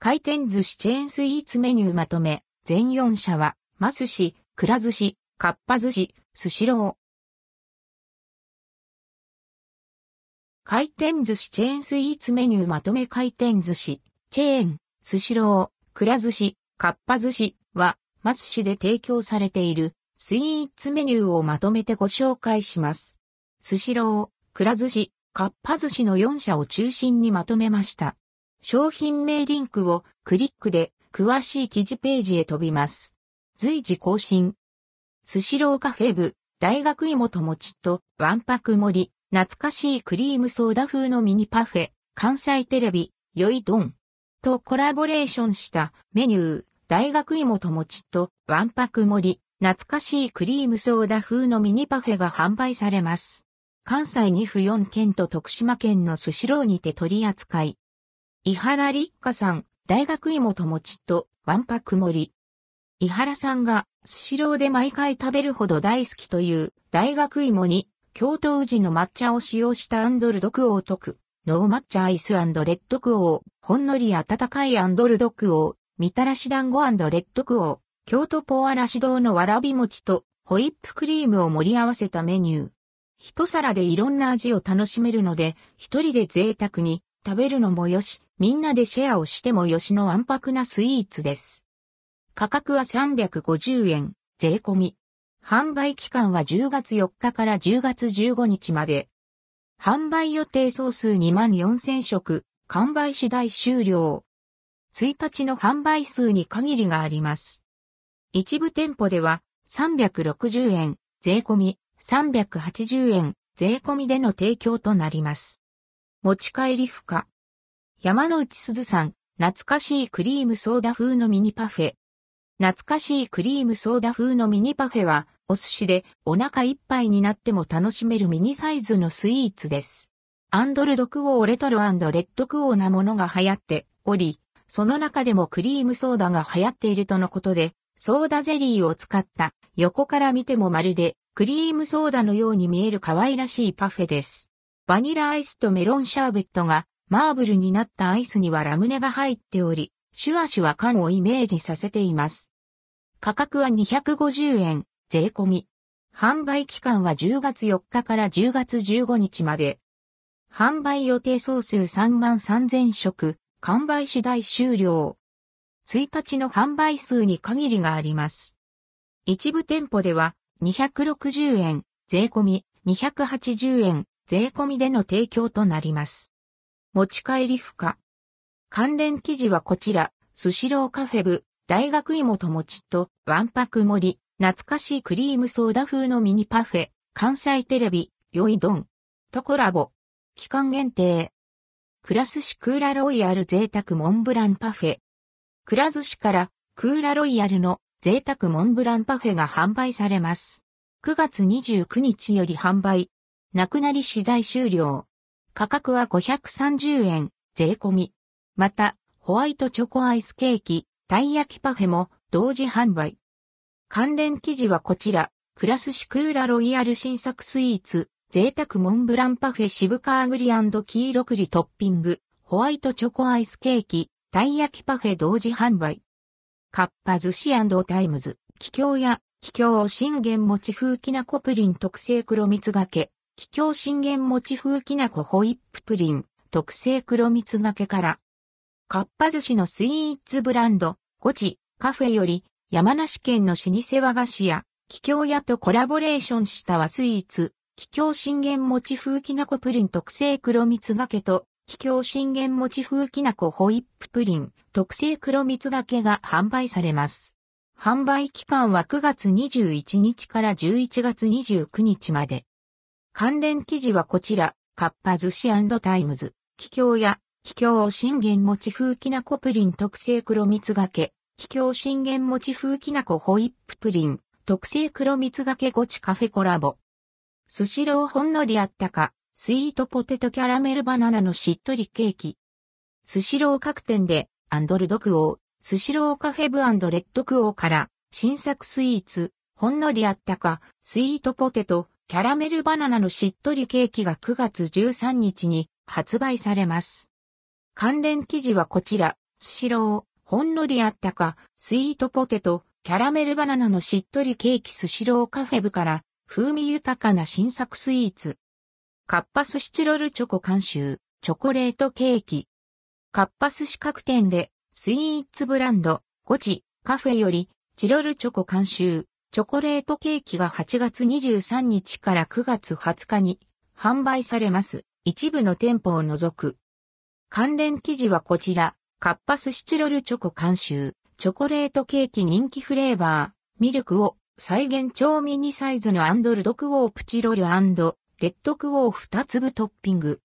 回転寿司チェーンスイーツメニューまとめ、全4社は、マスシ、くら寿司、かっぱ寿司、スシロー。回転寿司チェーンスイーツメニューまとめ回転寿司、チェーン、スシロー、くら寿司、かっぱ寿司は、マスシで提供されているスイーツメニューをまとめてご紹介します。スシロー、くら寿司、かっぱ寿司の4社を中心にまとめました。商品名リンクをクリックで詳しい記事ページへ飛びます。随時更新。スシローカフェ部、大学芋と餅とワンパク盛り、懐かしいクリームソーダ風のミニパフェ、関西テレビ、よいどん。とコラボレーションしたメニュー、大学芋と餅とワンパク盛り、懐かしいクリームソーダ風のミニパフェが販売されます。関西2府4県と徳島県のスシローにて取り扱い。伊原立花さん、大学芋と餅とワンパク盛り。伊原さんがスシローで毎回食べるほど大好きという大学芋に京都宇治の抹茶を使用したアンドルドクオー特、ノー抹茶アイスレッドクオー、ほんのり温かいアンドルドクオー、みたらし団子レッドクオー、京都ポーアラシ堂のわらび餅とホイップクリームを盛り合わせたメニュー。一皿でいろんな味を楽しめるので、一人で贅沢に食べるのもよし、みんなでシェアをしてもよしの安泊なスイーツです。価格は350円、税込み。販売期間は10月4日から10月15日まで。販売予定総数2万4000食、完売次第終了。1日の販売数に限りがあります。一部店舗では360円、税込み、380円、税込みでの提供となります。持ち帰り不可。山之内すずさん、懐かしいクリームソーダ風のミニパフェ。懐かしいクリームソーダ風のミニパフェは、お寿司でお腹いっぱいになっても楽しめるミニサイズのスイーツです。アンドルドクオーレトロレッドクオーなものが流行っており、その中でもクリームソーダが流行っているとのことで、ソーダゼリーを使った横から見てもまるでクリームソーダのように見える可愛らしいパフェです。バニラアイスとメロンシャーベットがマーブルになったアイスにはラムネが入っており、シュワシュワ感をイメージさせています。価格は250円、税込み。販売期間は10月4日から10月15日まで。販売予定総数3万3000食、完売次第終了。1日の販売数に限りがあります。一部店舗では260円、税込み280円、税込みでの提供となります。持ち帰り不可。関連記事はこちら、スシローカフェ部、大学芋と餅と、ワンパク盛り、懐かしいクリームソーダ風のミニパフェ、関西テレビ、よいどん、とコラボ。期間限定。クラスシクーラロイヤル贅沢モンブランパフェ。クラ寿司からクーラロイヤルの贅沢モンブランパフェが販売されます。9月29日より販売。なくなり次第終了。価格は530円、税込み。また、ホワイトチョコアイスケーキ、たい焼きパフェも同時販売。関連記事はこちら、クラスシクーラロイヤル新作スイーツ、贅沢モンブランパフェ渋川栗黄色栗トッピング、ホワイトチョコアイスケーキ、たい焼きパフェ同時販売。カッパ寿司タイムズ、気境や、気境を信玄餅風きなこプリン特製黒蜜がけ、桔梗信玄餅風きなこホイッププリン、特製黒蜜がけから。かっぱ寿司のスイーツブランド、ゴチ、カフェより、山梨県の老舗和菓子屋、桔梗屋とコラボレーションした和スイーツ、桔梗信玄餅風きなこプリン特製黒蜜がけと、桔梗信玄餅風きなこホイッププリン、特製黒蜜がけが販売されます。販売期間は9月21日から11月29日まで。関連記事はこちら、カッパ寿司タイムズ、気境や、気境信玄餅風きなこプリン特製黒蜜がけ、桔梗信玄餅風きなこホイッププリン、特製黒蜜がけごちカフェコラボ。スシローほんのりあったか、スイートポテト、キャラメルバナナのしっとりケーキ。スシロー各店で、アンドルドクオー、スシローカフェブレッドクオーから、新作スイーツ、ほんのりあったか、スイートポテト、キャラメルバナナのしっとりケーキが9月13日に発売されます。関連記事はこちら、スシロー、ほんのりあったか、スイートポテト、キャラメルバナナのしっとりケーキスシローカフェ部から、風味豊かな新作スイーツ。カッパスシチロルチョコ監修、チョコレートケーキ。カッパス四角店で、スイーツブランド、ゴチ、カフェより、チロルチョコ監修、チョコレートケーキが8月23日から9月20日に販売されます。一部の店舗を除く。関連記事はこちら、カッパスシチロルチョコ監修、チョコレートケーキ人気フレーバー、ミルクを再現超ミニサイズのアンドルドクオープチロルレッドクオー2粒トッピング。